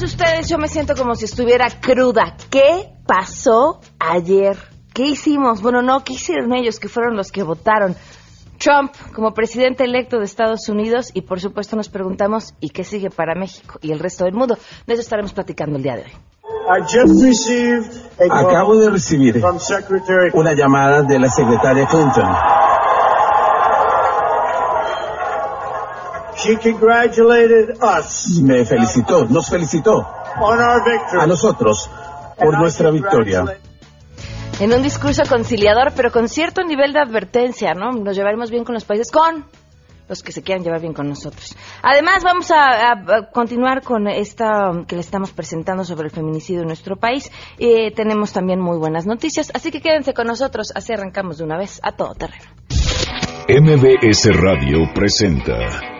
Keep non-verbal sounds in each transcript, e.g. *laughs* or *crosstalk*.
todos ustedes, yo me siento como si estuviera cruda. ¿Qué pasó ayer? ¿Qué hicimos? Bueno, no, ¿qué hicieron ellos que fueron los que votaron? Trump como presidente electo de Estados Unidos y por supuesto nos preguntamos ¿y qué sigue para México y el resto del mundo? De eso estaremos platicando el día de hoy. Acabo de recibir una llamada de la secretaria Clinton. Me felicitó, nos felicitó a nosotros por nuestra victoria. En un discurso conciliador, pero con cierto nivel de advertencia, ¿no? Nos llevaremos bien con los países, con los que se quieran llevar bien con nosotros. Además, vamos a, continuar con esta que le estamos presentando sobre el feminicidio en nuestro país. Eh, tenemos también muy buenas noticias, así que quédense con nosotros, así arrancamos de una vez a todo terreno. MBS Radio presenta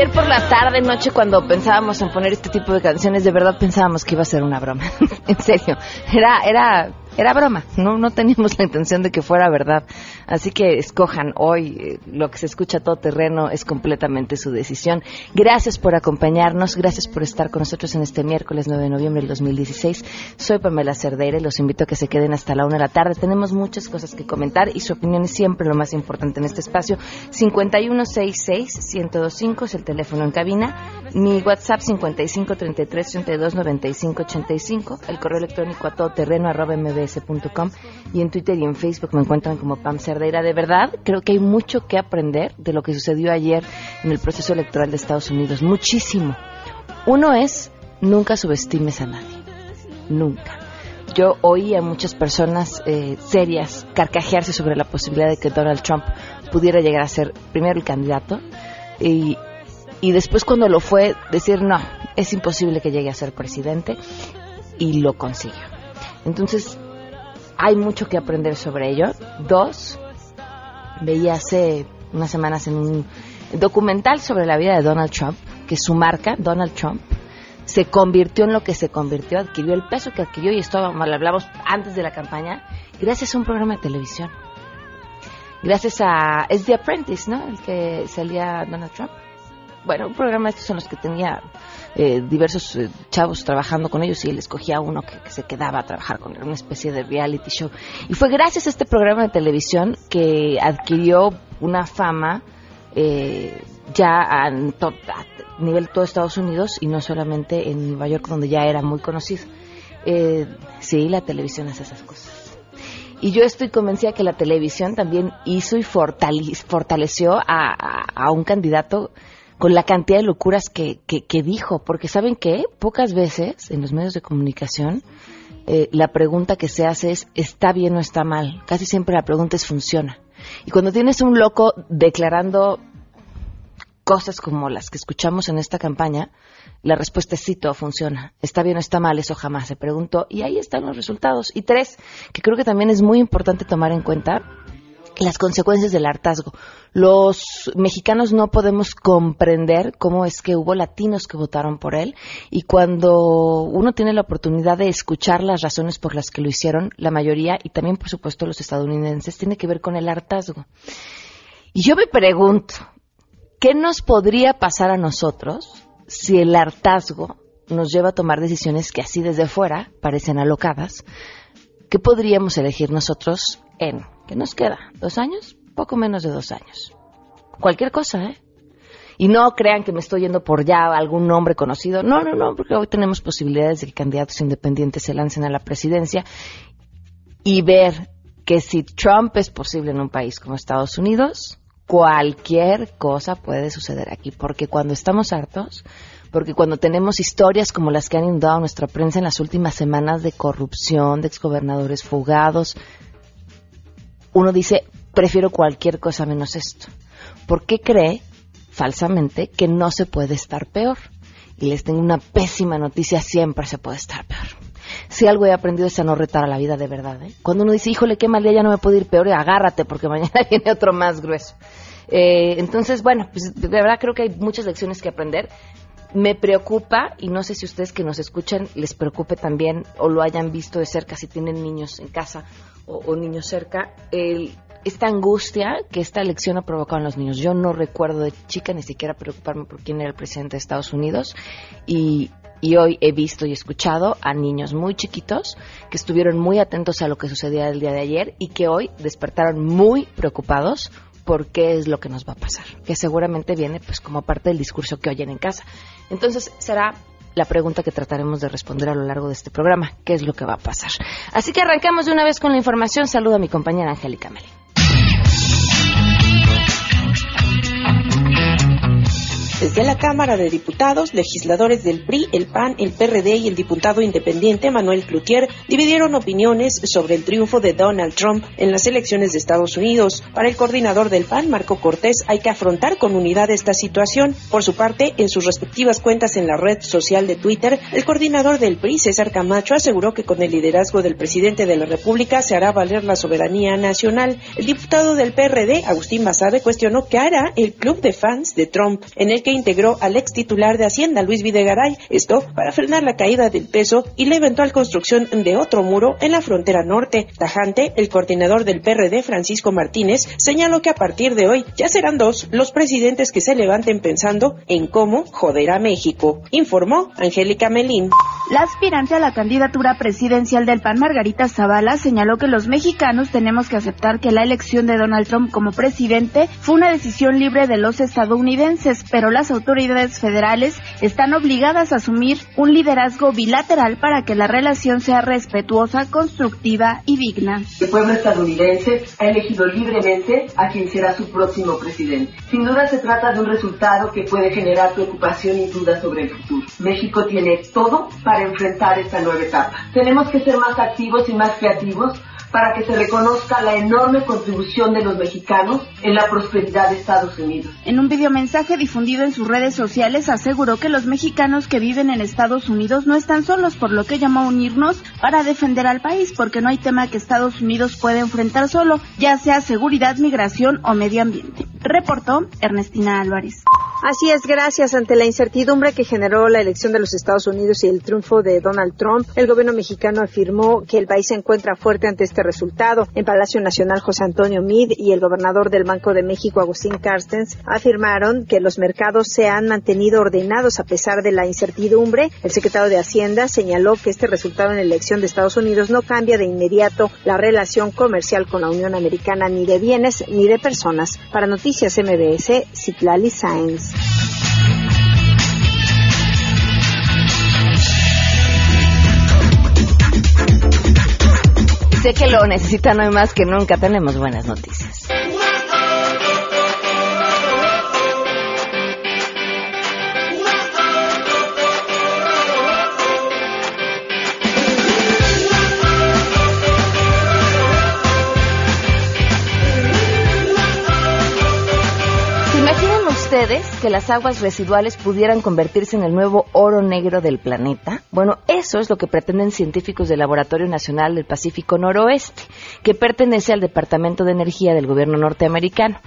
Ayer por la tarde, noche, cuando pensábamos en poner este tipo de canciones, de verdad pensábamos que iba a ser una broma. *laughs* en serio, era, era era broma, no, no teníamos *laughs* la intención de que fuera verdad. Así que escojan hoy eh, lo que se escucha todo terreno, es completamente su decisión. Gracias por acompañarnos, gracias por estar con nosotros en este miércoles 9 de noviembre del 2016. Soy Pamela Cerdeira y los invito a que se queden hasta la una de la tarde. Tenemos muchas cosas que comentar y su opinión es siempre lo más importante en este espacio. 5166-1025 es el teléfono en cabina. Mi WhatsApp 5533329585. El correo electrónico a todoterreno mbs y en Twitter y en Facebook me encuentran como Pam Cerdeira. De verdad, creo que hay mucho que aprender de lo que sucedió ayer en el proceso electoral de Estados Unidos. Muchísimo. Uno es, nunca subestimes a nadie. Nunca. Yo oí a muchas personas eh, serias carcajearse sobre la posibilidad de que Donald Trump pudiera llegar a ser primero el candidato y, y después cuando lo fue decir no, es imposible que llegue a ser presidente y lo consiguió. Entonces, hay mucho que aprender sobre ello. Dos, veía hace unas semanas en un documental sobre la vida de Donald Trump, que su marca, Donald Trump, se convirtió en lo que se convirtió, adquirió el peso que adquirió, y esto lo hablamos antes de la campaña, gracias a un programa de televisión. Gracias a... Es The Apprentice, ¿no? El que salía Donald Trump. Bueno, un programa de estos son los que tenía eh, diversos eh, chavos trabajando con ellos y él escogía uno que, se quedaba a trabajar con él, una especie de reality show. Y fue gracias a este programa de televisión que adquirió una fama eh, ya a, a, nivel todo Estados Unidos y no solamente en Nueva York donde ya era muy conocido. sí, la televisión hace esas cosas. Y yo estoy convencida que la televisión también hizo y fortaleció a un candidato con la cantidad de locuras que, que, dijo, porque saben que pocas veces en los medios de comunicación eh, la pregunta que se hace es ¿está bien o está mal? Casi siempre la pregunta es ¿funciona? Y cuando tienes un loco declarando cosas como las que escuchamos en esta campaña, la respuesta es sí, todo funciona. ¿Está bien o está mal? Eso jamás se preguntó. Y ahí están los resultados. Y tres, que creo que también es muy importante tomar en cuenta, las consecuencias del hartazgo. Los mexicanos no podemos comprender cómo es que hubo latinos que votaron por él y cuando uno tiene la oportunidad de escuchar las razones por las que lo hicieron, la mayoría y también por supuesto los estadounidenses tiene que ver con el hartazgo. Y yo me pregunto, ¿qué nos podría pasar a nosotros si el hartazgo nos lleva a tomar decisiones que así desde fuera parecen alocadas? ¿Qué podríamos elegir nosotros en ¿Qué nos queda? ¿Dos años? Poco menos de dos años. Cualquier cosa, ¿eh? Y no crean que me estoy yendo por ya algún nombre conocido. No, no, no, porque hoy tenemos posibilidades de que candidatos independientes se lancen a la presidencia y ver que si Trump es posible en un país como Estados Unidos, cualquier cosa puede suceder aquí. Porque cuando estamos hartos, porque cuando tenemos historias como las que han inundado nuestra prensa en las últimas semanas de corrupción, de exgobernadores fugados, uno dice, prefiero cualquier cosa menos esto. ¿Por qué cree falsamente que no se puede estar peor? Y les tengo una pésima noticia, siempre se puede estar peor. si algo he aprendido es a no retar a la vida de verdad. ¿eh? Cuando uno dice, híjole, qué mal día, ya no me puedo ir peor, agárrate porque *laughs* mañana viene otro más grueso. Eh, entonces, bueno, pues de verdad creo que hay muchas lecciones que aprender. Me preocupa, y no sé si ustedes que nos escuchan les preocupe también o lo hayan visto de cerca, si tienen niños en casa o, o niños cerca, el, esta angustia que esta elección ha provocado en los niños. Yo no recuerdo de chica ni siquiera preocuparme por quién era el presidente de Estados Unidos y, hoy he visto y escuchado a niños muy chiquitos que estuvieron muy atentos a lo que sucedía el día de ayer y que hoy despertaron muy preocupados por qué es lo que nos va a pasar, que seguramente viene pues como parte del discurso que oyen en casa. Entonces será la pregunta que trataremos de responder a lo largo de este programa, qué es lo que va a pasar. Así que arrancamos de una vez con la información. Saludo a mi compañera Angélica Melín. Desde la Cámara de Diputados, legisladores del PRI, el PAN, el PRD y el diputado independiente Manuel Cloutier dividieron opiniones sobre el triunfo de Donald Trump en las elecciones de Estados Unidos. Para el coordinador del PAN, Marco Cortés, hay que afrontar con unidad esta situación. Por su parte, en sus respectivas cuentas en la red social de Twitter, el coordinador del PRI, César Camacho, aseguró que con el liderazgo del presidente de la República se hará valer la soberanía nacional. El diputado del PRD, Agustín Basabe, cuestionó qué hará el club de fans de Trump, en el que integró al ex titular de Hacienda, Luis Videgaray, esto para frenar la caída del peso y la eventual construcción de otro muro en la frontera norte. Tajante, el coordinador del PRD, Francisco Martínez, señaló que a partir de hoy ya serán dos los presidentes que se levanten pensando en cómo joder a México, informó Angélica Melín. La aspirante a la candidatura presidencial del PAN, Margarita Zavala, señaló que los mexicanos tenemos que aceptar que la elección de Donald Trump como presidente fue una decisión libre de los estadounidenses, pero las autoridades federales están obligadas a asumir un liderazgo bilateral para que la relación sea respetuosa, constructiva y digna. El pueblo estadounidense ha elegido libremente a quien será su próximo presidente. Sin duda se trata de un resultado que puede generar preocupación y dudas sobre el futuro. México tiene todo para enfrentar esta nueva etapa. Tenemos que ser más activos y más creativos para que se reconozca la enorme contribución de los mexicanos en la prosperidad de Estados Unidos. En un videomensaje difundido en sus redes sociales aseguró que los mexicanos que viven en Estados Unidos no están solos, por lo que llamó a unirnos para defender al país, porque no hay tema que Estados Unidos pueda enfrentar solo, ya sea seguridad, migración o medio ambiente. Reportó Ernestina Álvarez. Así es, gracias. Ante la incertidumbre que generó la elección de los Estados Unidos y el triunfo de Donald Trump, el gobierno mexicano afirmó que el país se encuentra fuerte ante este resultado. En Palacio Nacional, José Antonio Mid y el gobernador del Banco de México, Agustín Carstens, afirmaron que los mercados se han mantenido ordenados a pesar de la incertidumbre. El secretario de Hacienda señaló que este resultado en la elección de Estados Unidos no cambia de inmediato la relación comercial con la Unión Americana ni de bienes ni de personas. Para Noticias MBS, Citlali Sáenz. Sé que lo necesitan hoy más que nunca. Tenemos buenas noticias. Ustedes que las aguas residuales pudieran convertirse en el nuevo oro negro del planeta? Bueno, eso es lo que pretenden científicos del Laboratorio Nacional del Pacífico Noroeste, que pertenece al Departamento de Energía del gobierno norteamericano.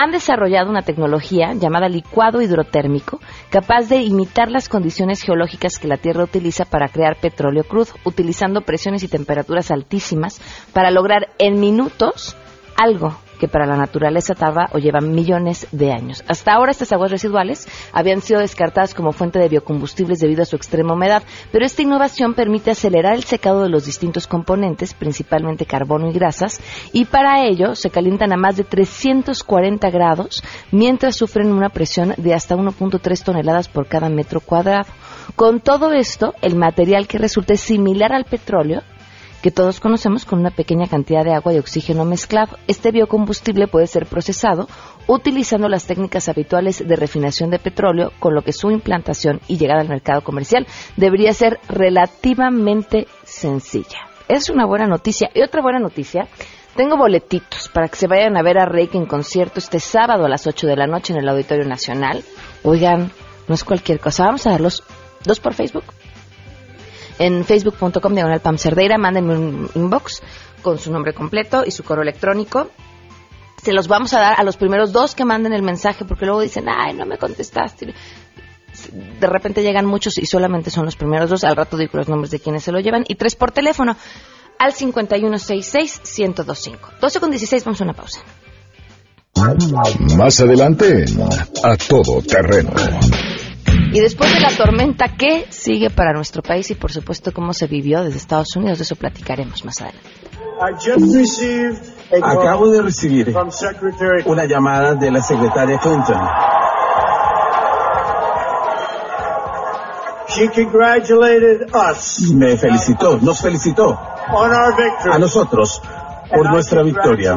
Han desarrollado una tecnología llamada licuado hidrotérmico, capaz de imitar las condiciones geológicas que la Tierra utiliza para crear petróleo crudo, utilizando presiones y temperaturas altísimas para lograr en minutos algo que para la naturaleza tarda o lleva millones de años. Hasta ahora estas aguas residuales habían sido descartadas como fuente de biocombustibles debido a su extrema humedad, pero esta innovación permite acelerar el secado de los distintos componentes, principalmente carbono y grasas, y para ello se calientan a más de 340 grados mientras sufren una presión de hasta 1.3 toneladas por cada metro cuadrado. Con todo esto, el material que resulta es similar al petróleo, que todos conocemos con una pequeña cantidad de agua y oxígeno mezclado. Este biocombustible puede ser procesado utilizando las técnicas habituales de refinación de petróleo, con lo que su implantación y llegada al mercado comercial debería ser relativamente sencilla. Es una buena noticia. Y otra buena noticia, tengo boletitos para que se vayan a ver a Reiki en concierto este sábado a las 8 de la noche en el Auditorio Nacional. Oigan, no es cualquier cosa, vamos a darlos dos por Facebook en facebook.com diagonal Pam Cerdeira, mándenme un inbox con su nombre completo y su correo electrónico. Se los vamos a dar a los primeros dos que manden el mensaje porque luego dicen, ay, no me contestaste. De repente llegan muchos y solamente son los primeros dos. Al rato digo los nombres de quienes se lo llevan. Y tres por teléfono al 5166-1025. 12 con 16, vamos a una pausa. Más adelante, a todo terreno. Y después de la tormenta, ¿qué sigue para nuestro país y por supuesto cómo se vivió desde Estados Unidos? De eso platicaremos más adelante. Acabo de recibir una llamada de la secretaria Clinton. Me felicitó, nos felicitó a nosotros por nuestra victoria.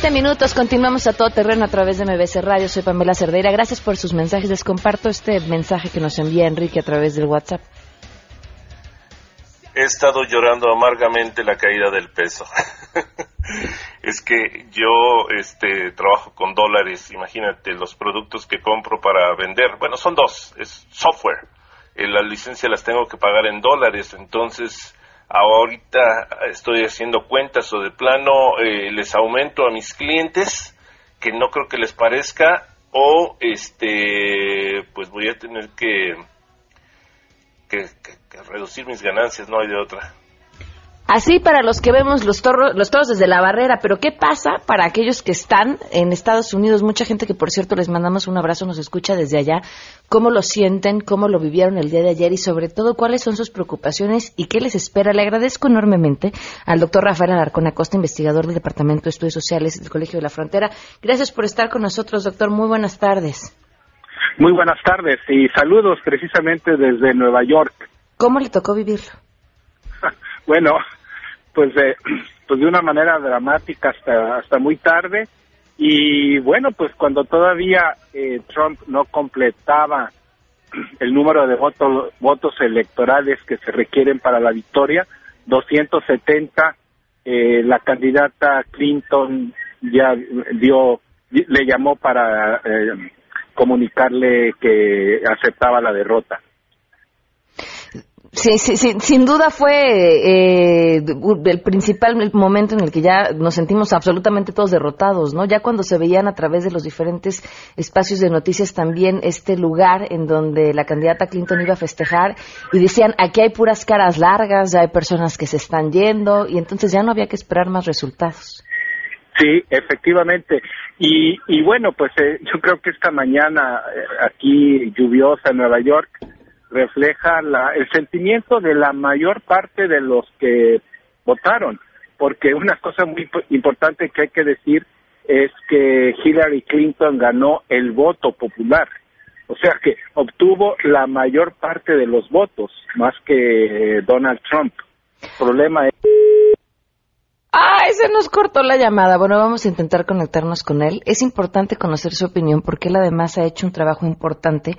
20 minutos. Continuamos a todo terreno a través de MBC Radio. Soy Pamela Cerdeira. Gracias por sus mensajes. Les comparto este mensaje que nos envía Enrique a través del WhatsApp. He estado llorando amargamente la caída del peso. *laughs* es que yo este, trabajo con dólares. Imagínate los productos que compro para vender. Bueno, son dos. Es software. Eh, las licencias las tengo que pagar en dólares. Entonces ahorita estoy haciendo cuentas o de plano eh, les aumento a mis clientes que no creo que les parezca o este pues voy a tener que que, que reducir mis ganancias no hay de otra Así para los que vemos los, toros, los toros desde la barrera, pero ¿qué pasa para aquellos que están en Estados Unidos? Mucha gente que, por cierto, les mandamos un abrazo, nos escucha desde allá. ¿Cómo lo sienten? ¿Cómo lo vivieron el día de ayer? Y sobre todo, ¿cuáles son sus preocupaciones y qué les espera? Le agradezco enormemente al doctor Rafael Alarcón Acosta, investigador del Departamento de Estudios Sociales del Colegio de la Frontera. Gracias por estar con nosotros, doctor. Muy buenas tardes. Muy buenas tardes y saludos precisamente desde Nueva York. ¿Cómo le tocó vivirlo? *laughs* bueno, pues de, *clears throat* pues de una manera dramática hasta, hasta muy tarde. Y bueno, pues cuando todavía eh, Trump no completaba *clears throat* el número de votos, votos electorales que se requieren para la victoria, 270, eh, la candidata Clinton ya dio, le llamó para eh, comunicarle que aceptaba la derrota. Sí, sí, sí, sin duda fue eh, el principal momento en el que ya nos sentimos absolutamente todos derrotados, ¿no? Ya cuando se veían a través de los diferentes espacios de noticias también este lugar en donde la candidata Clinton iba a festejar y decían, aquí hay puras caras largas, ya hay personas que se están yendo y entonces ya no había que esperar más resultados. Sí, efectivamente. Y, y bueno, pues eh, yo creo que esta mañana eh, aquí lluviosa en Nueva York, refleja la, el sentimiento de la mayor parte de los que votaron, porque una cosa muy importante que hay que decir es que Hillary Clinton ganó el voto popular, o sea que obtuvo la mayor parte de los votos, más que Donald Trump. El problema es Ah, se nos cortó la llamada. Bueno, vamos a intentar conectarnos con él. Es importante conocer su opinión porque él además ha hecho un trabajo importante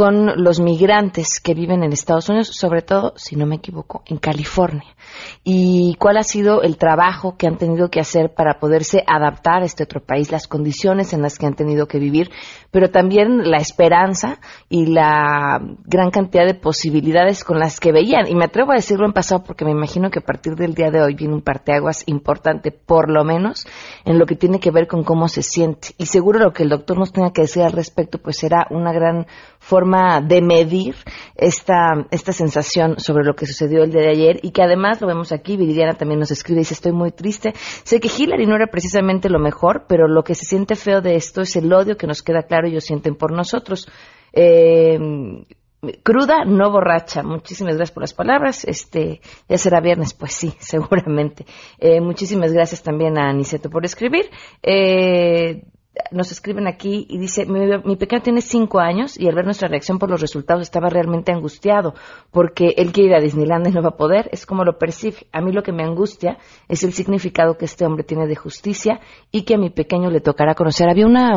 con los migrantes que viven en Estados Unidos, sobre todo, si no me equivoco, en California. Y cuál ha sido el trabajo que han tenido que hacer para poderse adaptar a este otro país, las condiciones en las que han tenido que vivir, pero también la esperanza y la gran cantidad de posibilidades con las que veían. Y me atrevo a decirlo en pasado porque me imagino que a partir del día de hoy viene un parteaguas importante, por lo menos, en lo que tiene que ver con cómo se siente. Y seguro lo que el doctor nos tenga que decir al respecto, pues será una gran forma de medir esta, esta sensación sobre lo que sucedió el día de ayer y que además lo vemos aquí, Viridiana también nos escribe y dice estoy muy triste, sé que Hillary no era precisamente lo mejor, pero lo que se siente feo de esto es el odio que nos queda claro ellos sienten por nosotros. Eh, cruda, no borracha. Muchísimas gracias por las palabras. Este, ya será viernes, pues sí, *laughs* seguramente. Eh, muchísimas gracias también a Aniceto por escribir. Eh, nos escriben aquí y dice, mi, pequeño tiene cinco años y al ver nuestra reacción por los resultados estaba realmente angustiado porque él quiere ir a Disneyland y no va a poder, es como lo percibe. A mí lo que me angustia es el significado que este hombre tiene de justicia y que a mi pequeño le tocará conocer. Había una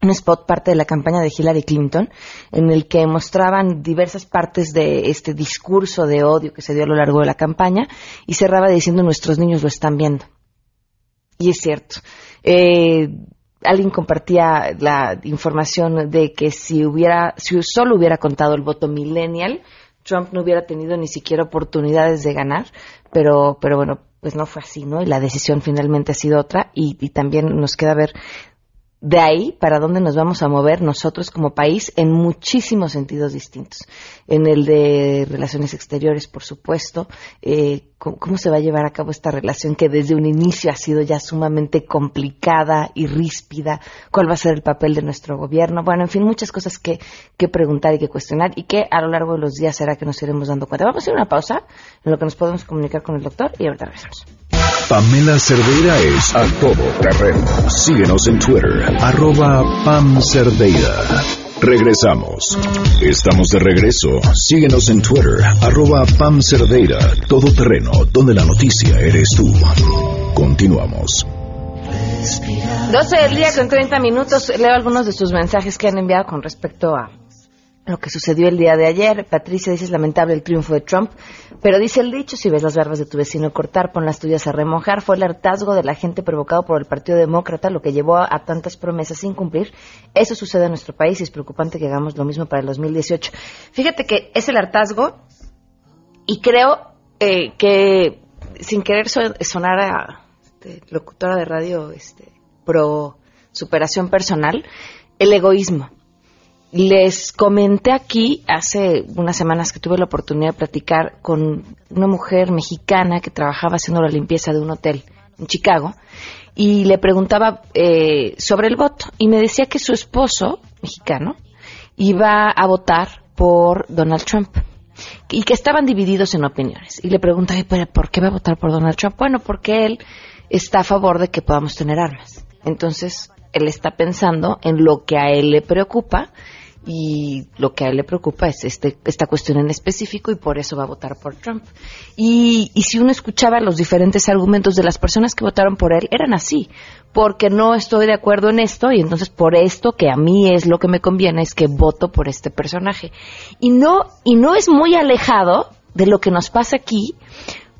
un spot parte de la campaña de Hillary Clinton en el que mostraban diversas partes de este discurso de odio que se dio a lo largo de la campaña y cerraba diciendo nuestros niños lo están viendo. Y es cierto. Eh, alguien compartía la información de que si hubiera, si solo hubiera contado el voto millennial, Trump no hubiera tenido ni siquiera oportunidades de ganar, pero, pero bueno, pues no fue así, ¿no? Y la decisión finalmente ha sido otra y, y también nos queda ver de ahí para dónde nos vamos a mover nosotros como país en muchísimos sentidos distintos. En el de relaciones exteriores, por supuesto, eh, cómo, se va a llevar a cabo esta relación que desde un inicio ha sido ya sumamente complicada y ríspida, cuál va a ser el papel de nuestro gobierno, bueno, en fin, muchas cosas que, que preguntar y que cuestionar y que a lo largo de los días será que nos iremos dando cuenta. Vamos a hacer una pausa en lo que nos podemos comunicar con el doctor y ahorita regresamos. Pamela Cerdeira es a todo terreno. Síguenos en Twitter, arroba Pam Cerdeira. Regresamos. Estamos de regreso. Síguenos en Twitter, arroba Pam Cerdeira, todo terreno, donde la noticia eres tú. Continuamos. 12 del día con 30 minutos. Leo algunos de sus mensajes que han enviado con respecto a lo que sucedió el día de ayer. Patricia dice es lamentable el triunfo de Trump, pero dice el dicho, si ves las barbas de tu vecino cortar, pon las tuyas a remojar. Fue el hartazgo de la gente provocado por el Partido Demócrata lo que llevó a, tantas promesas sin cumplir. Eso sucede en nuestro país y es preocupante que hagamos lo mismo para el 2018. Fíjate que es el hartazgo y creo eh, que sin querer sonar a este, locutora de radio este, pro superación personal, el egoísmo les comenté aquí hace unas semanas que tuve la oportunidad de platicar con una mujer mexicana que trabajaba haciendo la limpieza de un hotel en Chicago y le preguntaba eh, sobre el voto y me decía que su esposo mexicano iba a votar por Donald Trump y que estaban divididos en opiniones. Y le preguntaba, ¿por qué va a votar por Donald Trump? Bueno, porque él está a favor de que podamos tener armas. Entonces, él está pensando en lo que a él le preocupa y lo que a él le preocupa es este, esta cuestión en específico y por eso va a votar por Trump. Y, y si uno escuchaba los diferentes argumentos de las personas que votaron por él, eran así, porque no estoy de acuerdo en esto y entonces por esto que a mí es lo que me conviene es que voto por este personaje. Y no, y no es muy alejado de lo que nos pasa aquí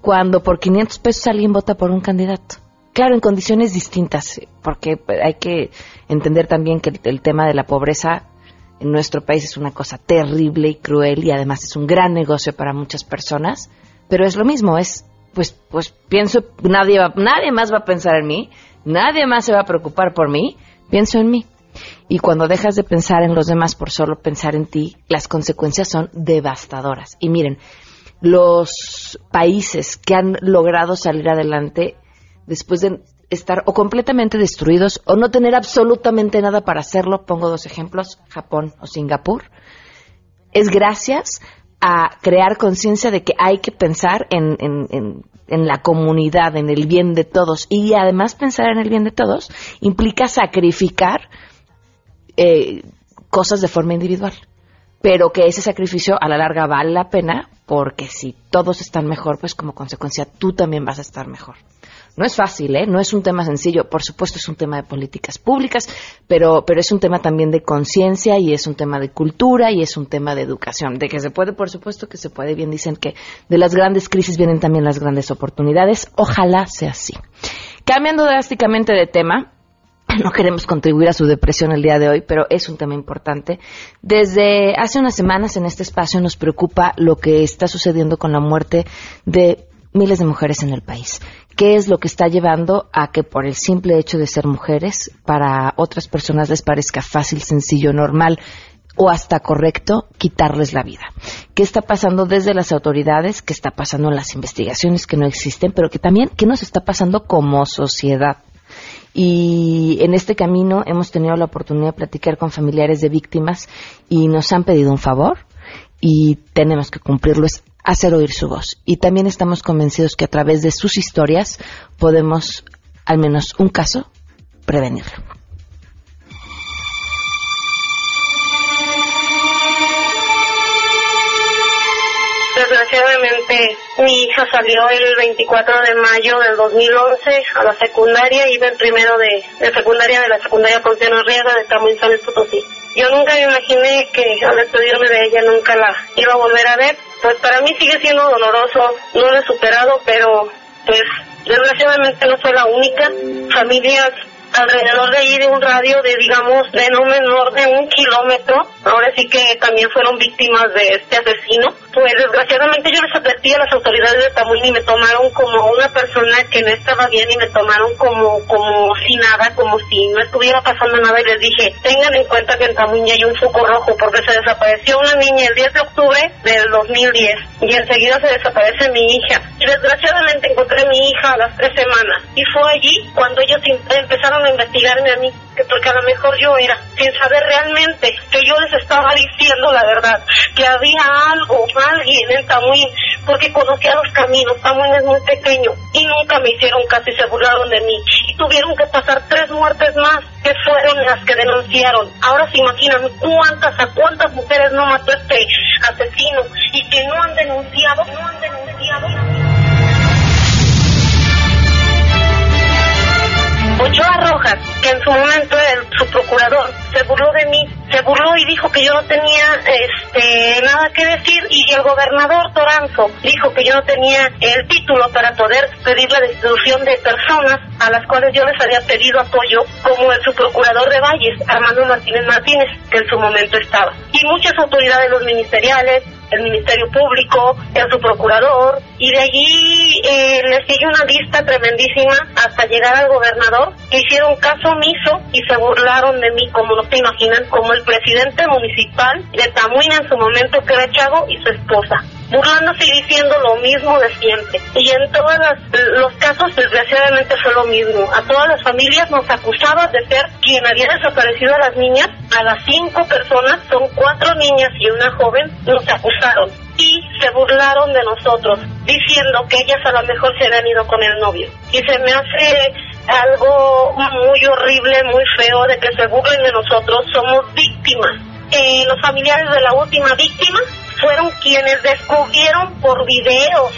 cuando por 500 pesos alguien vota por un candidato. Claro, en condiciones distintas, porque hay que entender también que el tema de la pobreza en nuestro país es una cosa terrible y cruel y además es un gran negocio para muchas personas, pero es lo mismo, es pues pues pienso nadie va, nadie más va a pensar en mí, nadie más se va a preocupar por mí, pienso en mí. Y cuando dejas de pensar en los demás por solo pensar en ti, las consecuencias son devastadoras. Y miren, los países que han logrado salir adelante después de estar o completamente destruidos o no tener absolutamente nada para hacerlo, pongo dos ejemplos, Japón o Singapur, es gracias a crear conciencia de que hay que pensar en, la comunidad, en el bien de todos. Y además pensar en el bien de todos implica sacrificar eh, cosas de forma individual. Pero que ese sacrificio a la larga vale la pena porque si todos están mejor, pues como consecuencia tú también vas a estar mejor. No es fácil, ¿eh? No es un tema sencillo. Por supuesto, es un tema de políticas públicas, pero, pero es un tema también de conciencia y es un tema de cultura y es un tema de educación. De que se puede, por supuesto que se puede. Bien dicen que de las grandes crisis vienen también las grandes oportunidades. Ojalá sea así. Cambiando drásticamente de tema, *clears throat* no queremos contribuir a su depresión el día de hoy, pero es un tema importante. Desde hace unas semanas en este espacio nos preocupa lo que está sucediendo con la muerte de miles de mujeres en el país. ¿Qué es lo que está llevando a que por el simple hecho de ser mujeres, para otras personas les parezca fácil, sencillo, normal o hasta correcto quitarles la vida? ¿Qué está pasando desde las autoridades? ¿Qué está pasando en las investigaciones que no existen? Pero que también, ¿qué nos está pasando como sociedad? y en este camino hemos tenido la oportunidad de platicar con familiares de víctimas y nos han pedido un favor y tenemos que cumplirlo, hacer oír su voz. Y también estamos convencidos que a través de sus historias podemos, al menos un caso, prevenirlo. Desgraciadamente, mi hija salió el 24 de mayo del 2011 a la secundaria, iba en primero de, secundaria de la secundaria Ponciano Riega de Tamuín San Potosí. Yo nunca me imaginé que al despedirme de ella nunca la iba a volver a ver. Pues para mí sigue siendo doloroso, no lo he superado, pero pues desgraciadamente no soy la única. Familias alrededor de ahí de un radio de, digamos, de no menor de un kilómetro. Ahora sí que también fueron víctimas de este asesino. Pues desgraciadamente yo les advertí a las autoridades de Tamuín y me tomaron como una persona que no estaba bien y me tomaron como, como si nada, como si no estuviera pasando nada y les dije, tengan en cuenta que en Tamuín hay un foco rojo porque se desapareció una niña el 10 de octubre del 2010 y enseguida se desaparece mi hija. Y desgraciadamente encontré a mi hija a las tres semanas y fue allí cuando ellos empezaron a investigarme a mí, que porque a lo mejor yo era, sin saber realmente que diciendo la verdad, que había algo, alguien en Tamuín, porque conocía los caminos, Tamuín es muy pequeño, y nunca me hicieron caso y se burlaron de mí, y tuvieron que pasar tres muertes más, que fueron las que denunciaron. Ahora se imaginan cuántas, a cuántas mujeres no mató este asesino, y que no han denunciado, no han denunciado. Ochoa Rojas, que en su momento el, su procurador se burló de mí, se burló y dijo que yo no tenía este nada que decir y el gobernador Toranzo dijo que yo no tenía el título para poder pedir la destitución de personas a las cuales yo les había pedido apoyo, como el subprocurador de Valles, Armando Martínez Martínez, que en su momento estaba. Y muchas autoridades los ministeriales, el Ministerio Público, el su procurador, y de allí eh, le sigue una lista tremendísima hasta llegar al gobernador, que hicieron caso omiso y se burlaron de mí, como no te imaginan, como el presidente municipal de Tamuín en su momento, que era Chago, y su esposa burlándose y diciendo lo mismo de siempre. Y en todos los casos, desgraciadamente, fue lo mismo. A todas las familias nos acusaban de ser quien había desaparecido a las niñas. A las cinco personas, son cuatro niñas y una joven, nos acusaron. Y se burlaron de nosotros, diciendo que ellas a lo mejor se habían ido con el novio. Y se me hace algo muy horrible, muy feo de que se burlen de nosotros. Somos víctimas. Eh, los familiares de la última víctima fueron quienes descubrieron por videos,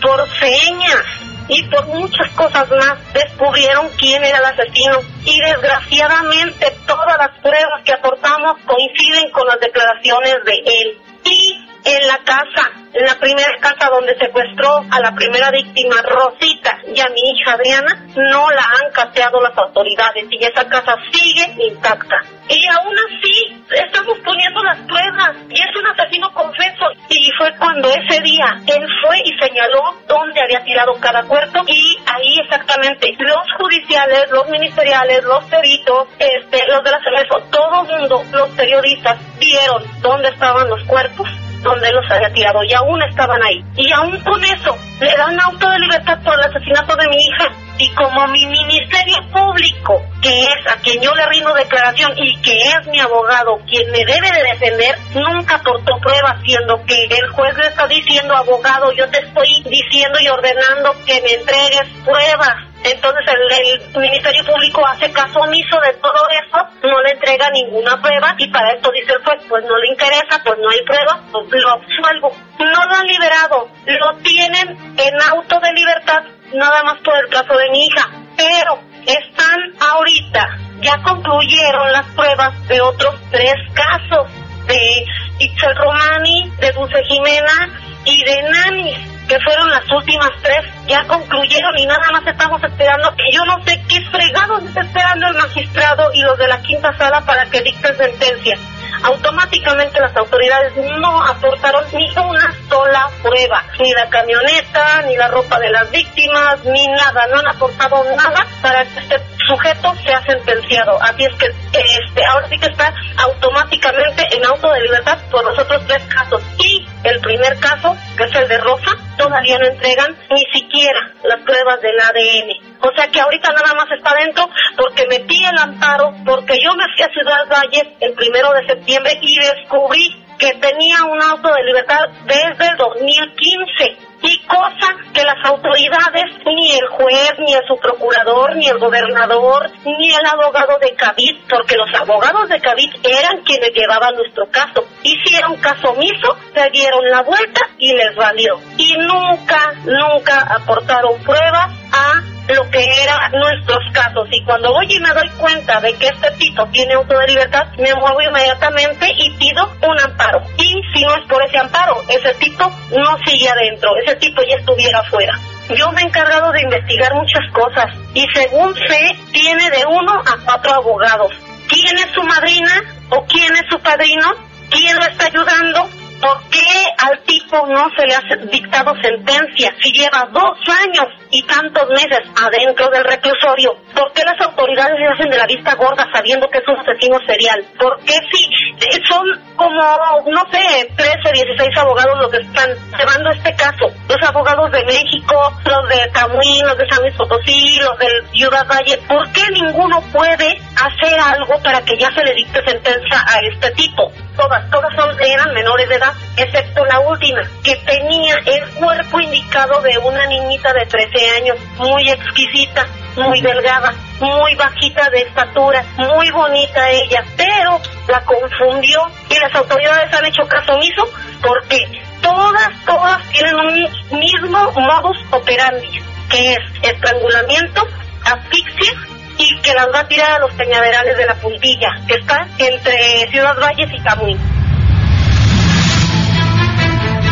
por señas y por muchas cosas más, descubrieron quién era el asesino. Y desgraciadamente todas las pruebas que aportamos coinciden con las declaraciones de él. Y en la casa, en la primera casa donde secuestró a la primera víctima, Rosita, y a mi hija Adriana, no la han cateado las autoridades y esa casa sigue intacta. Y aún así, estamos poniendo las pruebas y es un asesino confeso. Y fue cuando ese día él fue y señaló dónde había tirado cada cuerpo y ahí exactamente los judiciales, los ministeriales, los peritos, este, los de la CEMESO, todo el mundo, los periodistas vieron dónde estaban los cuerpos donde los había tirado y aún estaban ahí. Y aún con eso, le dan auto de libertad por el asesinato de mi hija. Y como mi ministerio público, que es a quien yo le rindo declaración y que es mi abogado quien me debe de defender, nunca aportó pruebas, siendo que el juez le está diciendo, abogado, yo te estoy diciendo y ordenando que me entregues pruebas entonces el, Ministerio Público hace caso omiso de todo eso, no le entrega ninguna prueba y para esto dice el juez, pues no le interesa, pues no hay prueba, pues lo absuelvo. No lo han liberado, lo tienen en auto de libertad nada más por el caso de mi hija, pero están ahorita, ya concluyeron las pruebas de otros tres casos, de Itzel Romani, de Dulce Jimena y de Nani que fueron las últimas tres, ya concluyeron y nada más estamos esperando yo no sé qué fregados está esperando el magistrado y los de la quinta sala para que dicten sentencia. Automáticamente las autoridades no aportaron ni una sola prueba, ni la camioneta, ni la ropa de las víctimas, ni nada, no han aportado nada para que este sujeto sea sentenciado. Así es que este, ahora sí que está automáticamente en auto de libertad por los otros tres casos. Y el primer caso, que es el de Rosa, todavía no entregan ni siquiera las pruebas del ADN. O sea que ahorita nada más está dentro porque metí el amparo, porque yo me fui a Ciudad Valles el primero de septiembre y descubrí que tenía un auto de libertad desde el 2015 y cosa que las autoridades, ni el juez, ni el subprocurador, ni el gobernador, ni el abogado de Cavit, porque los abogados de Cavit eran quienes llevaban nuestro caso, hicieron caso omiso, se dieron la vuelta y les valió. Y nunca, nunca aportaron pruebas a lo que eran nuestros casos. Y cuando voy y me doy cuenta de que este tipo tiene auto de libertad, me muevo inmediatamente y pido un amparo. Y si no es por ese amparo, ese tipo no sigue adentro, ese tipo ya estuviera afuera. Yo me he encargado de investigar muchas cosas y según sé, tiene de uno a cuatro abogados. ¿Quién es su madrina o quién es su padrino? ¿Quién lo está ayudando? ¿Por qué al tipo no se le ha dictado sentencia si lleva dos años y tantos meses adentro del reclusorio? ¿Por qué las autoridades le hacen de la vista gorda sabiendo que es un asesino serial? ¿Por qué si eh, son como, no sé, 13, 16 abogados los que están llevando este caso? Los abogados de México, los de Camuín, los de San Luis Potosí, los del Ciudad Valle. ¿Por qué ninguno puede hacer algo para que ya se le dicte sentencia a este tipo? Todas, todas son, eran menores de edad excepto la última, que tenía el cuerpo indicado de una niñita de 13 años, muy exquisita, muy delgada, muy bajita de estatura, muy bonita ella, pero la confundió y las autoridades han hecho caso omiso porque todas, todas tienen un mismo modus operandi, que es estrangulamiento, asfixia y que las va a tirar a los peñaverales de la puntilla, que está entre Ciudad Valles y Camuy.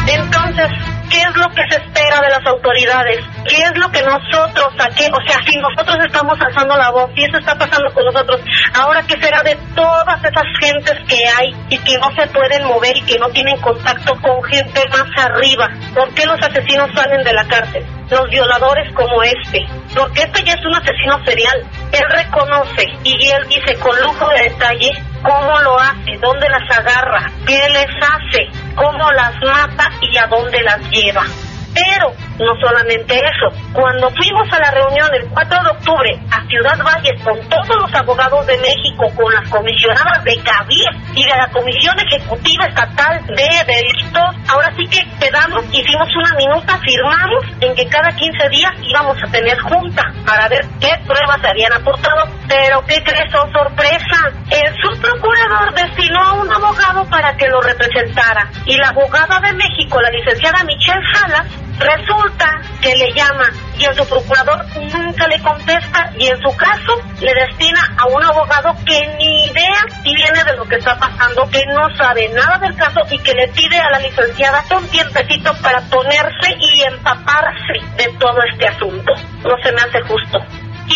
Entonces, ¿qué es lo que se espera de las autoridades? ¿Qué es lo que nosotros, aquí, o sea, si nosotros estamos alzando la voz y eso está pasando con nosotros, ahora qué será de todas esas gentes que hay y que no se pueden mover y que no tienen contacto con gente más arriba? ¿Por qué los asesinos salen de la cárcel? Los violadores como este, porque este ya es un asesino serial. Él reconoce y él dice con lujo de detalle cómo lo hace, dónde las agarra, qué les hace, cómo las mata y a dónde las lleva. Pero no solamente eso, cuando fuimos a la reunión el 4 de octubre a Ciudad Valles con todos los abogados de México, con las comisionadas de CABIR y de la Comisión Ejecutiva Estatal de Delitos, ahora sí que quedamos, hicimos una minuta, firmamos en que cada 15 días íbamos a tener junta para ver qué pruebas se habían aportado. Pero ¿qué crees? Oh, sorpresa, el subprocurador destinó a un abogado para que lo representara y la abogada de México, la licenciada Michelle Salas, Resulta que le llama y el su procurador nunca le contesta y en su caso le destina a un abogado que ni idea tiene de lo que está pasando, que no sabe nada del caso y que le pide a la licenciada un tiempecito para ponerse y empaparse de todo este asunto. No se me hace justo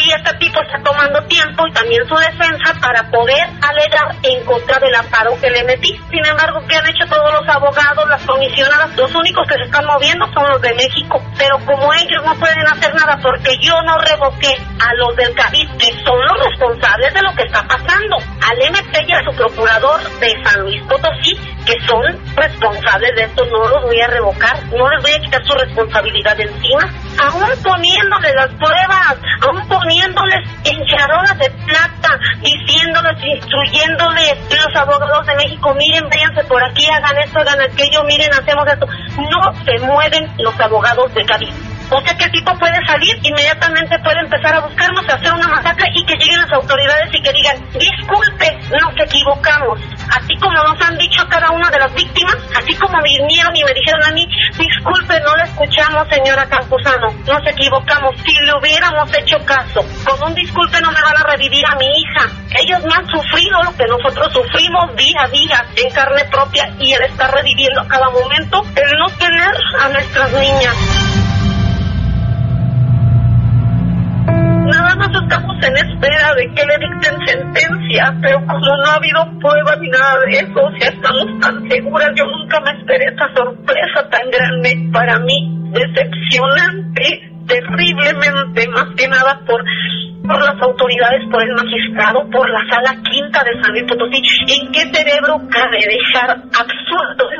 y este tipo está tomando tiempo y también su defensa para poder alegar en contra del amparo que le metí. Sin embargo, ¿qué han hecho todos los abogados, las comisionadas? Los únicos que se están moviendo son los de México, pero como ellos no pueden hacer nada porque yo no revoqué a los del CABIT, que son los responsables de lo que está pasando, al MP y a su procurador de San Luis Potosí, que son responsables de esto, no los voy a revocar, no les voy a quitar su responsabilidad encima, aún poniéndole las pruebas, aún poniéndoles en charolas de plata, diciéndoles, instruyéndoles los abogados de México, miren, váyanse por aquí, hagan esto, hagan aquello, miren, hacemos esto. No se mueven los abogados de Cádiz. O sea que el tipo puede salir, inmediatamente puede empezar a buscarnos, hacer una masacre y que lleguen las autoridades y que digan, disculpe, nos equivocamos. Así como nos han dicho a cada una de las víctimas, así como vinieron y me dijeron a mí, disculpe, no le escuchamos, señora Campuzano, nos equivocamos. Si le hubiéramos hecho caso, con un disculpe no me van a revivir a mi hija. Ellos no han sufrido lo que nosotros sufrimos día a día en carne propia y el estar reviviendo a cada momento, el no tener a nuestras niñas. Nada más estamos en espera de que le dicten sentencia, pero como no ha habido pruebas ni nada de eso, o sea, estamos tan seguras, yo nunca me esperé esta sorpresa tan grande. Para mí, decepcionante, terriblemente, más que nada por por las autoridades, por el magistrado, por la sala quinta de San Luis Potosí. ¿En qué cerebro cabe dejar absurdo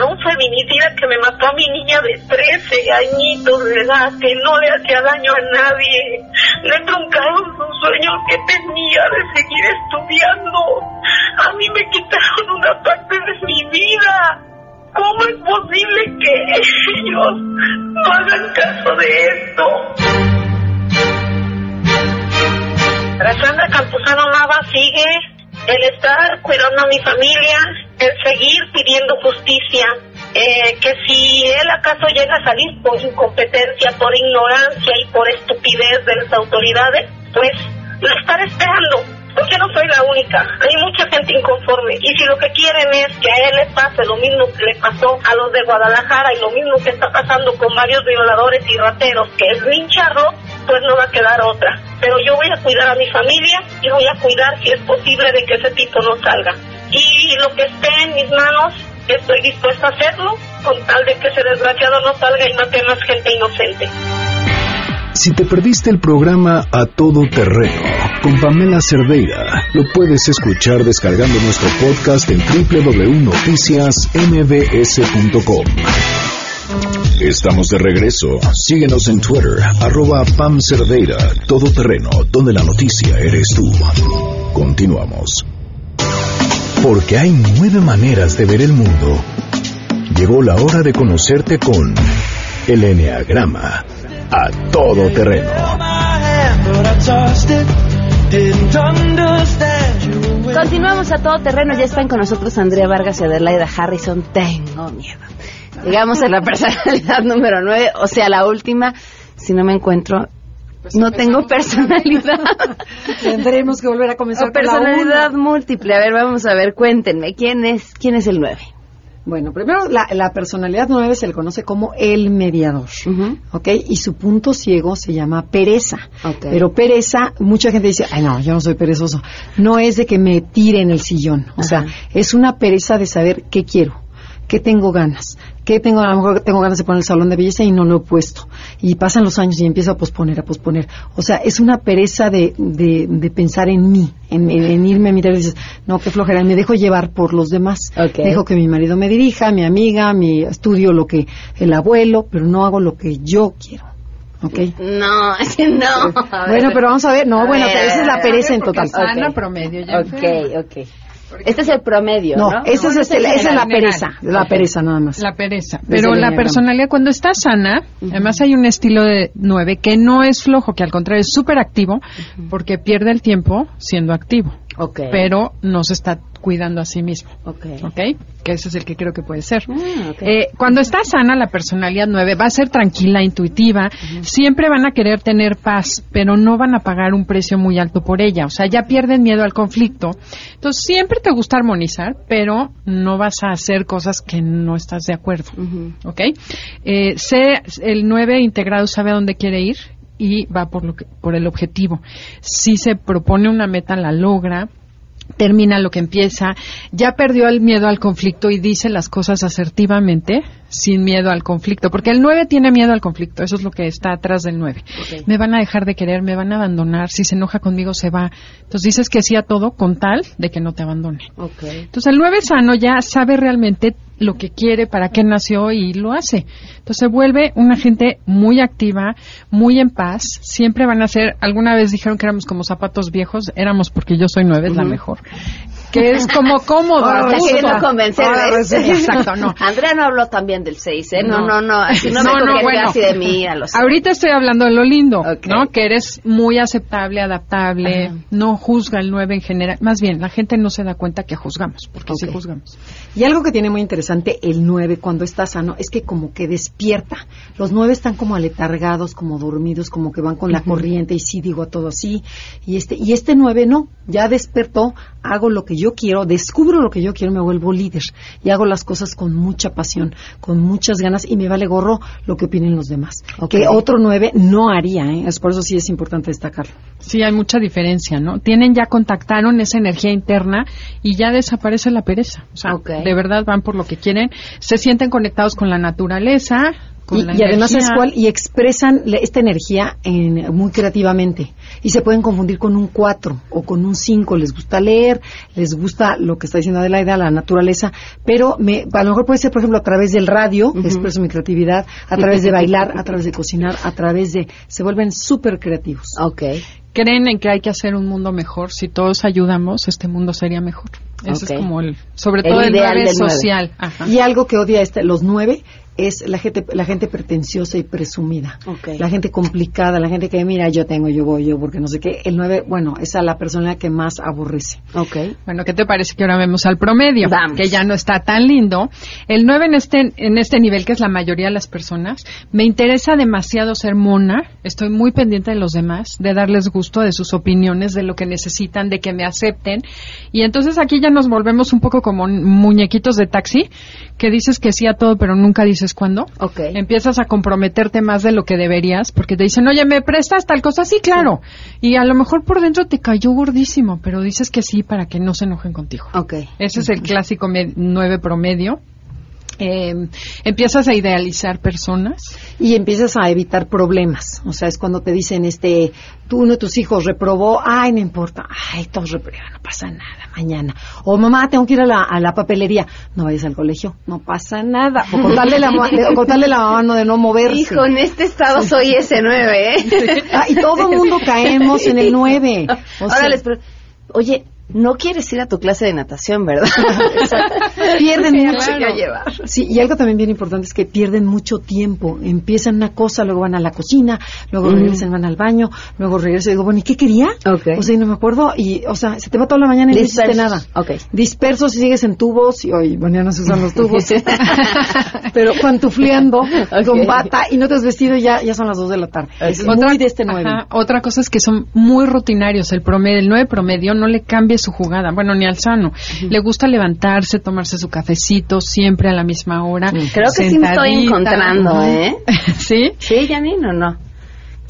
a un feminicida que me mató a mi niña de 13 añitos de edad, que no le hacía daño a nadie. Le truncaron su sueño que tenía de seguir estudiando. A mí me quitaron una parte de mi vida. ¿Cómo es posible que ellos no hagan caso de esto? Campuzano Nava sigue el estar cuidando a mi familia, el seguir pidiendo justicia, eh, que si él acaso llega a salir por incompetencia, por ignorancia y por estupidez de las autoridades, pues lo estaré esperando, porque no soy la única, hay mucha gente inconforme y si lo que quieren es que a él le pase lo mismo que le pasó a los de Guadalajara y lo mismo que está pasando con varios violadores y rateros, que es lincharlo, pues no va a quedar otra. Pero yo voy a cuidar a mi familia y voy a cuidar si es posible de que ese tipo no salga. Y lo que esté en mis manos, estoy dispuesta a hacerlo con tal de que ese desgraciado no salga y mate más gente inocente. Si te perdiste el programa A Todo Terreno con Pamela Cerdeira, lo puedes escuchar descargando nuestro podcast en www.noticiasmbs.com. Estamos de regreso. Síguenos en Twitter, arroba Pam Cerdeira, Todo Terreno, donde la noticia eres tú. Continuamos. Porque hay nueve maneras de ver el mundo. Llegó la hora de conocerte con el Enneagrama a todo terreno. Continuamos a todo terreno. Ya están con nosotros Andrea Vargas y Adelaida Harrison. Tengo miedo. Llegamos a la personalidad *laughs* número nueve, o sea, la última. Si no me encuentro, pues no tengo personalidad. *laughs* Tendremos que volver a comenzar con personalidad múltiple. A ver, vamos a ver, cuéntenme, ¿quién es, quién es el nueve? Bueno, primero la, personalidad nueve se le conoce como el mediador, ¿ok? Y su punto ciego se llama pereza. Pero pereza, mucha gente dice, ay no, yo no soy perezoso. No es de que me tire en el sillón, o sea, es una pereza de saber qué quiero, qué tengo ganas, qué tengo, a lo mejor tengo ganas de poner el salón de belleza y no lo he puesto. Y pasan los años y empiezo a posponer, a posponer. O sea, es una pereza de, de, pensar en mí, en, irme a mirar y dices, no, qué flojera, y me dejo llevar por los demás. Dejo que mi marido me dirija, mi amiga, mi estudio lo que el abuelo, pero no hago lo que yo quiero. Okay. No, *laughs* no. Bueno, pero vamos a ver. No, bueno, esa es la pereza en total. Sana promedio. ok, ok. Este es el promedio, ¿no? esa es, esa es la pereza, la pereza nada más. La pereza. Pero la personalidad, cuando está sana, además hay un estilo de nueve que no es flojo, que al contrario es súper activo, porque pierde el tiempo siendo activo. Okay. Pero no se está cuidando a sí mismo. Okay. ¿Ok? Que ese es el que creo que puede ser. Ah, eh, cuando está sana la personalidad nueve, va a ser tranquila, intuitiva, siempre van a querer tener paz, pero no van a pagar un precio muy alto por ella. O sea, ya pierden miedo al conflicto. Entonces, siempre te gusta armonizar, pero no vas a hacer cosas que no estás de acuerdo. ¿Ok? Eh, sé, el nueve integrado sabe a dónde quiere ir y va por, lo que, por el objetivo. Si se propone una meta, la logra termina lo que empieza, ya perdió el miedo al conflicto y dice las cosas asertivamente, sin miedo al conflicto, porque el 9 tiene miedo al conflicto, eso es lo que está atrás del 9. Me van a dejar de querer, me van a abandonar, si se enoja conmigo se va. Entonces dices que sí a todo con tal de que no te abandone. Entonces el 9 sano ya sabe realmente lo que quiere, para qué nació y lo hace. Entonces se vuelve una gente muy activa, muy en paz. Siempre van a ser, alguna vez dijeron que éramos como zapatos viejos, éramos porque yo soy nueve, es la mejor que es como cómodo. Ahora queriendo convencer. Exacto, no. Andrea no habló también del 6, ¿eh? No, no, no. Así no, no, no bueno, así de mí a los Ahorita estoy hablando de lo lindo, ¿no? Que eres muy aceptable, adaptable, no juzga el 9 en general. Más bien, la gente no se da cuenta que juzgamos, porque sí juzgamos. Y algo que tiene muy interesante el 9 cuando está sano es que como que despierta. Los 9 están como aletargados, como dormidos, como que van con la corriente y sí digo a todo así. Y este, y este 9 no, ya despertó, hago lo que yo quiero, descubro lo que yo quiero, me vuelvo líder y hago las cosas con mucha pasión, con muchas ganas y me vale gorro lo que opinen los demás. Que otro nueve no haría, ¿eh? es por eso sí es importante destacarlo. Sí, hay mucha diferencia, ¿no? Tienen ya contactaron esa energía interna y ya desaparece la pereza. O sea, de verdad van por lo que quieren, se sienten conectados con la naturaleza, y, además es cuál y expresan esta energía en, muy creativamente. Y se pueden confundir con un 4 o con un 5 les gusta leer les gusta lo que está diciendo Adelaida la naturaleza. Pero me, a lo mejor puede ser por ejemplo a través del radio expreso mi creatividad a través de bailar a través de cocinar a través de se vuelven súper creativos okay creen en que hay que hacer un mundo mejor si todos ayudamos este mundo sería mejor. Eso es como el sobre todo el, ideal social. Y algo que odia este los nueve es la gente la gente pretenciosa y presumida. La gente complicada, la gente que mira, yo tengo, yo voy, yo porque no sé qué. El 9, bueno, es a la persona que más aborrece. Okay. Bueno, ¿qué te parece que ahora vemos al promedio? Que ya no está tan lindo. El 9 en este en este nivel que es la mayoría de las personas, me interesa demasiado ser mona, estoy muy pendiente de los demás, de darles gusto de sus opiniones, de lo que necesitan, de que me acepten. Y entonces aquí ya nos volvemos un poco como muñequitos de taxi, que dices que sí a todo, pero nunca dices cuándo. Okay. Empiezas a comprometerte más de lo que deberías, porque te dicen, oye, ¿me prestas tal cosa? Sí, claro. Y a lo mejor por dentro te cayó gordísimo, pero dices que sí para que no se enojen contigo. Okay. Ese es el clásico nueve promedio eh, empiezas a idealizar personas y empiezas a evitar problemas. O sea, es cuando te dicen, este, tú uno de tus hijos reprobó, ay, no importa, ay, todos reprueban, no pasa nada, mañana. O mamá, tengo que ir a la, a la papelería, no vayas al colegio, no pasa nada. O contarle la, o la mano de no moverse. Hijo, en este estado soy ese nueve, ¿eh? Ah, y todo el mundo caemos en el nueve. Ahora les oye, no quieres ir a tu clase de natación, ¿verdad? *laughs* pierden mucho Sí, y algo también bien importante es que pierden mucho tiempo. Empiezan una cosa, luego van a la cocina, luego regresan, van al baño, luego regresan y digo, bueno, ¿y qué quería? Okay. O sea, no me acuerdo. Y, o sea, se te va toda la mañana y no hiciste nada. Okay. Dispersos y sigues en tubos, y hoy, bueno, ya no se usan los tubos. *laughs* Pero pantufleando con bata y no te has vestido ya, ya son las dos de la tarde. Es otra, muy de este nueve. otra cosa es que son muy rutinarios. El promedio, el nueve promedio no le cambia su jugada, bueno, ni al sano. Le gusta levantarse, tomarse su cafecito siempre a la misma hora. Creo que sí me estoy encontrando, ¿eh? *laughs* ¿Sí? Sí, Janine, ¿o no?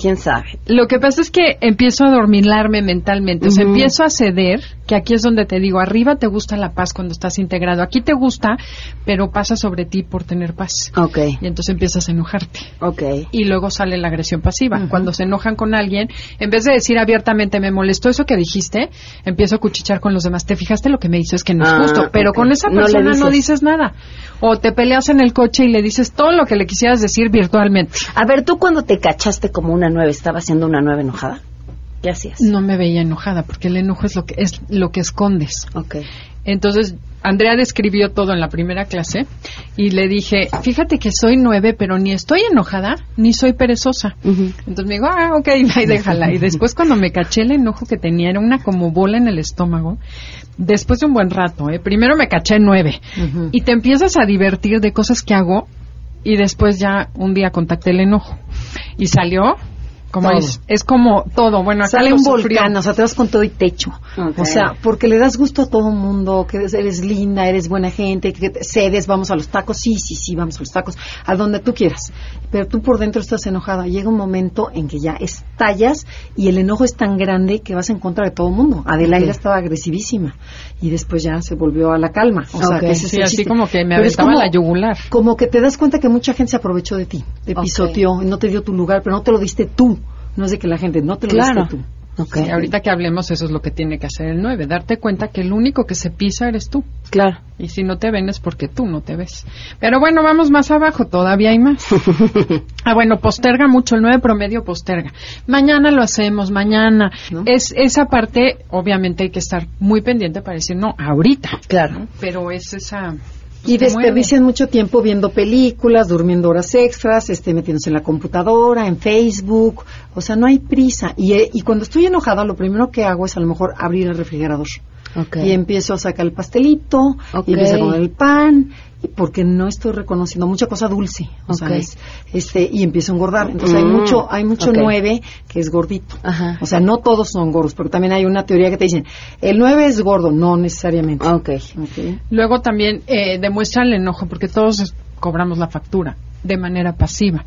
Quién sabe. Lo que pasa es que empiezo a dormilarme mentalmente, o sea, empiezo a ceder, que aquí es donde te digo, arriba te gusta la paz cuando estás integrado, aquí te gusta, pero pasa sobre ti por tener paz. Ok. Y entonces empiezas a enojarte. Ok. Y luego sale la agresión pasiva. Cuando se enojan con alguien, en vez de decir abiertamente, me molestó eso que dijiste, empiezo a cuchichar con los demás. ¿Te fijaste lo que me dices que no es ah, justo? Pero con esa persona no dices nada. O te peleas en el coche y le dices todo lo que le quisieras decir virtualmente. A ver, tú cuando te cachaste como una nueve, ¿estaba siendo una nueve enojada? ¿Qué hacías? No me veía enojada, porque el enojo es lo que es lo que escondes. Ok. Entonces, Andrea describió todo en la primera clase y le dije, fíjate que soy nueve, pero ni estoy enojada, ni soy perezosa. Entonces me dijo, ah, ok, *laughs* ahí déjala. Y después cuando me caché el enojo que tenía, era una como bola en el estómago, después de un buen rato, ¿eh? primero me caché nueve. Y te empiezas a divertir de cosas que hago y después ya un día contacté el enojo. Y salió como es, es como todo. Bueno, acá sale un volcán, o sea, te vas con todo y techo. O sea, porque le das gusto a todo el mundo, que eres linda, eres buena gente, que cedes, vamos a los tacos, sí, sí, sí, vamos a los tacos, a donde tú quieras. Pero tú por dentro estás enojada. Llega un momento en que ya estallas y el enojo es tan grande que vas en contra de todo el mundo. Adelaida estaba agresivísima y después ya se volvió a la calma. O sea, que sí, así como que me aventaba la yugular. Como que te das cuenta que mucha gente se aprovechó de ti, te pisoteó, no te dio tu lugar, pero no te lo diste tú. No es de que la gente no te lo claro. tú. Okay. ahorita que hablemos, eso es lo que tiene que hacer el 9, darte cuenta que el único que se pisa eres tú. Claro. Y si no te ven es porque tú no te ves. Pero bueno, vamos más abajo, todavía hay más. *laughs* ah, bueno, posterga mucho, el 9 promedio posterga. Mañana lo hacemos, mañana. Es esa parte, obviamente hay que estar muy pendiente para decir, no, ahorita. Claro. Pero es esa y desperdician mucho tiempo viendo películas, durmiendo horas extras, este, metiéndose en la computadora, en Facebook. O sea, no hay prisa. Y, eh, y cuando estoy enojada, lo primero que hago es a lo mejor abrir el refrigerador. Y empiezo a sacar el pastelito, y empiezo a comer el pan, porque no estoy reconociendo mucha cosa dulce, o sea, este y empiezo a engordar. Entonces hay mm, mucho hay mucho nueve que es gordito. O sea, no todos son gordos, pero también hay una teoría que te dicen, el nueve es gordo, no necesariamente. Okay. Luego también eh, demuestra el enojo porque todos cobramos la factura de manera pasiva.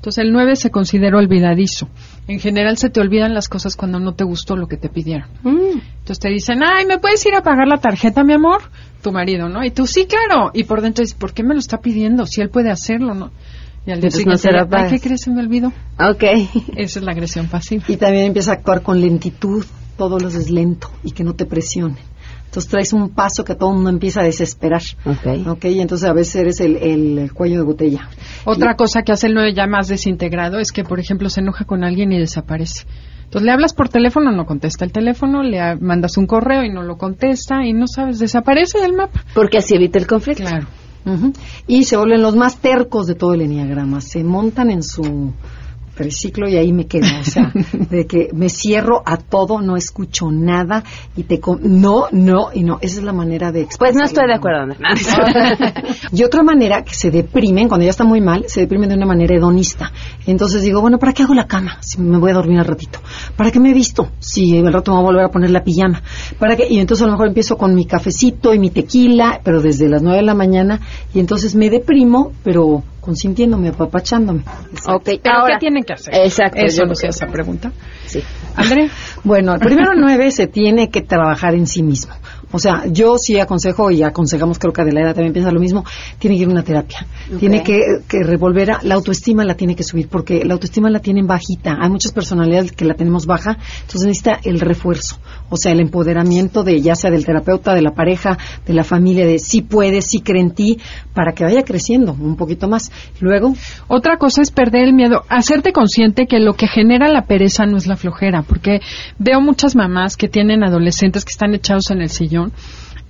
Entonces el 9 se considera olvidadizo. En general se te olvidan las cosas cuando no te gustó lo que te pidieron. Mm. Entonces te dicen, ay, ¿me puedes ir a pagar la tarjeta, mi amor? Tu marido, ¿no? Y tú, sí, claro. Y por dentro dices, ¿por qué me lo está pidiendo? Si él puede hacerlo, ¿no? Y al día siguiente, no ¿qué crees? Se me olvidó. Ok. Esa es la agresión pasiva. ¿qué crees? Se me olvidó. Ok. Esa es la agresión pasiva. Y también empieza a actuar con lentitud, todo lo es lento y que no te presione. Entonces traes un paso que todo el mundo empieza a desesperar. Ok. Ok, y entonces a veces eres el, el cuello de botella. Otra cosa que hace el 9 ya más desintegrado es que, por ejemplo, se enoja con alguien y desaparece. Entonces le hablas por teléfono, no contesta el teléfono, le mandas un correo y no lo contesta y no sabes, desaparece del mapa. Porque así evita el conflicto. Claro. Y se vuelven los más tercos de todo el enneagrama. Se montan en su triciclo y ahí me quedo, o sea, *laughs* de que me cierro a todo, no escucho nada y te no, no y no, esa es la manera de Pues no estoy de acuerdo. *laughs* y otra manera que se deprimen cuando ya está muy mal, se deprimen de una manera hedonista. Entonces digo, bueno, ¿para qué hago la cama si me voy a dormir al ratito? ¿Para qué me he visto si el rato me voy a volver a poner la pijama? ¿Para qué? Y entonces a lo mejor empiezo con mi cafecito y mi tequila, pero desde las nueve de la mañana y entonces me deprimo, pero consintiéndome, apapachándome. Ok, ¿pero qué tienen que hacer? Exacto. Eso no sé esa pregunta. Sí. Andrea. *laughs* Bueno, el primero nueve se tiene que trabajar en sí mismo. O sea, yo sí aconsejo y aconsejamos, creo que Adelaida también piensa lo mismo, tiene que ir a una terapia. Tiene que, que, revolver, a, la autoestima la tiene que subir, porque la autoestima la tienen bajita. Hay muchas personalidades que la tenemos baja, entonces necesita el refuerzo. O sea, el empoderamiento de, ya sea del terapeuta, de la pareja, de la familia, de si puedes, si cree en ti, para que vaya creciendo un poquito más. Luego. Otra cosa es perder el miedo, hacerte consciente que lo que genera la pereza no es la flojera, porque veo muchas mamás que tienen adolescentes que están echados en el sillón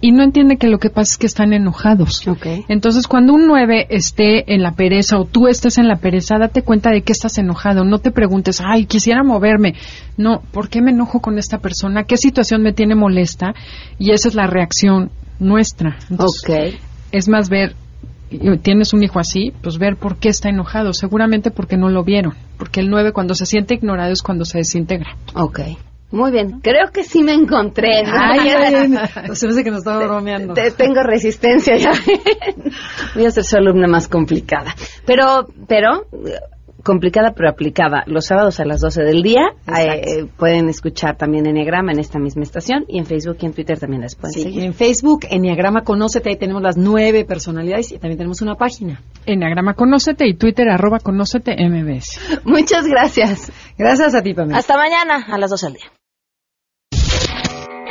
y no entiende que lo que pasa es que están enojados. Entonces, cuando un 9 esté en la pereza o tú estés en la pereza, date cuenta de que estás enojado. No te preguntes, ay, quisiera moverme. No, ¿por qué me enojo con esta persona? ¿Qué situación me tiene molesta? Y esa es la reacción nuestra. Es más ver, tienes un hijo así, pues ver por qué está enojado. Seguramente porque no lo vieron. Porque el 9 cuando se siente ignorado es cuando se desintegra. Ok. Muy bien, creo que sí me encontré. Ay, ay, *laughs* se me que nos estaba bromeando. tengo resistencia ya. Voy a ser su alumna más complicada. Pero, pero, complicada pero aplicada. Los sábados a las 12 del día eh, pueden escuchar también Enneagrama en esta misma estación y en Facebook y en Twitter también las pueden seguir. En Facebook, Enneagrama Conócete, ahí tenemos las nueve personalidades y también tenemos una página. Enneagrama Conócete y Twitter arroba Conócete MBS. Muchas gracias. Gracias a ti, Pamela. Hasta mañana a las 12 del día.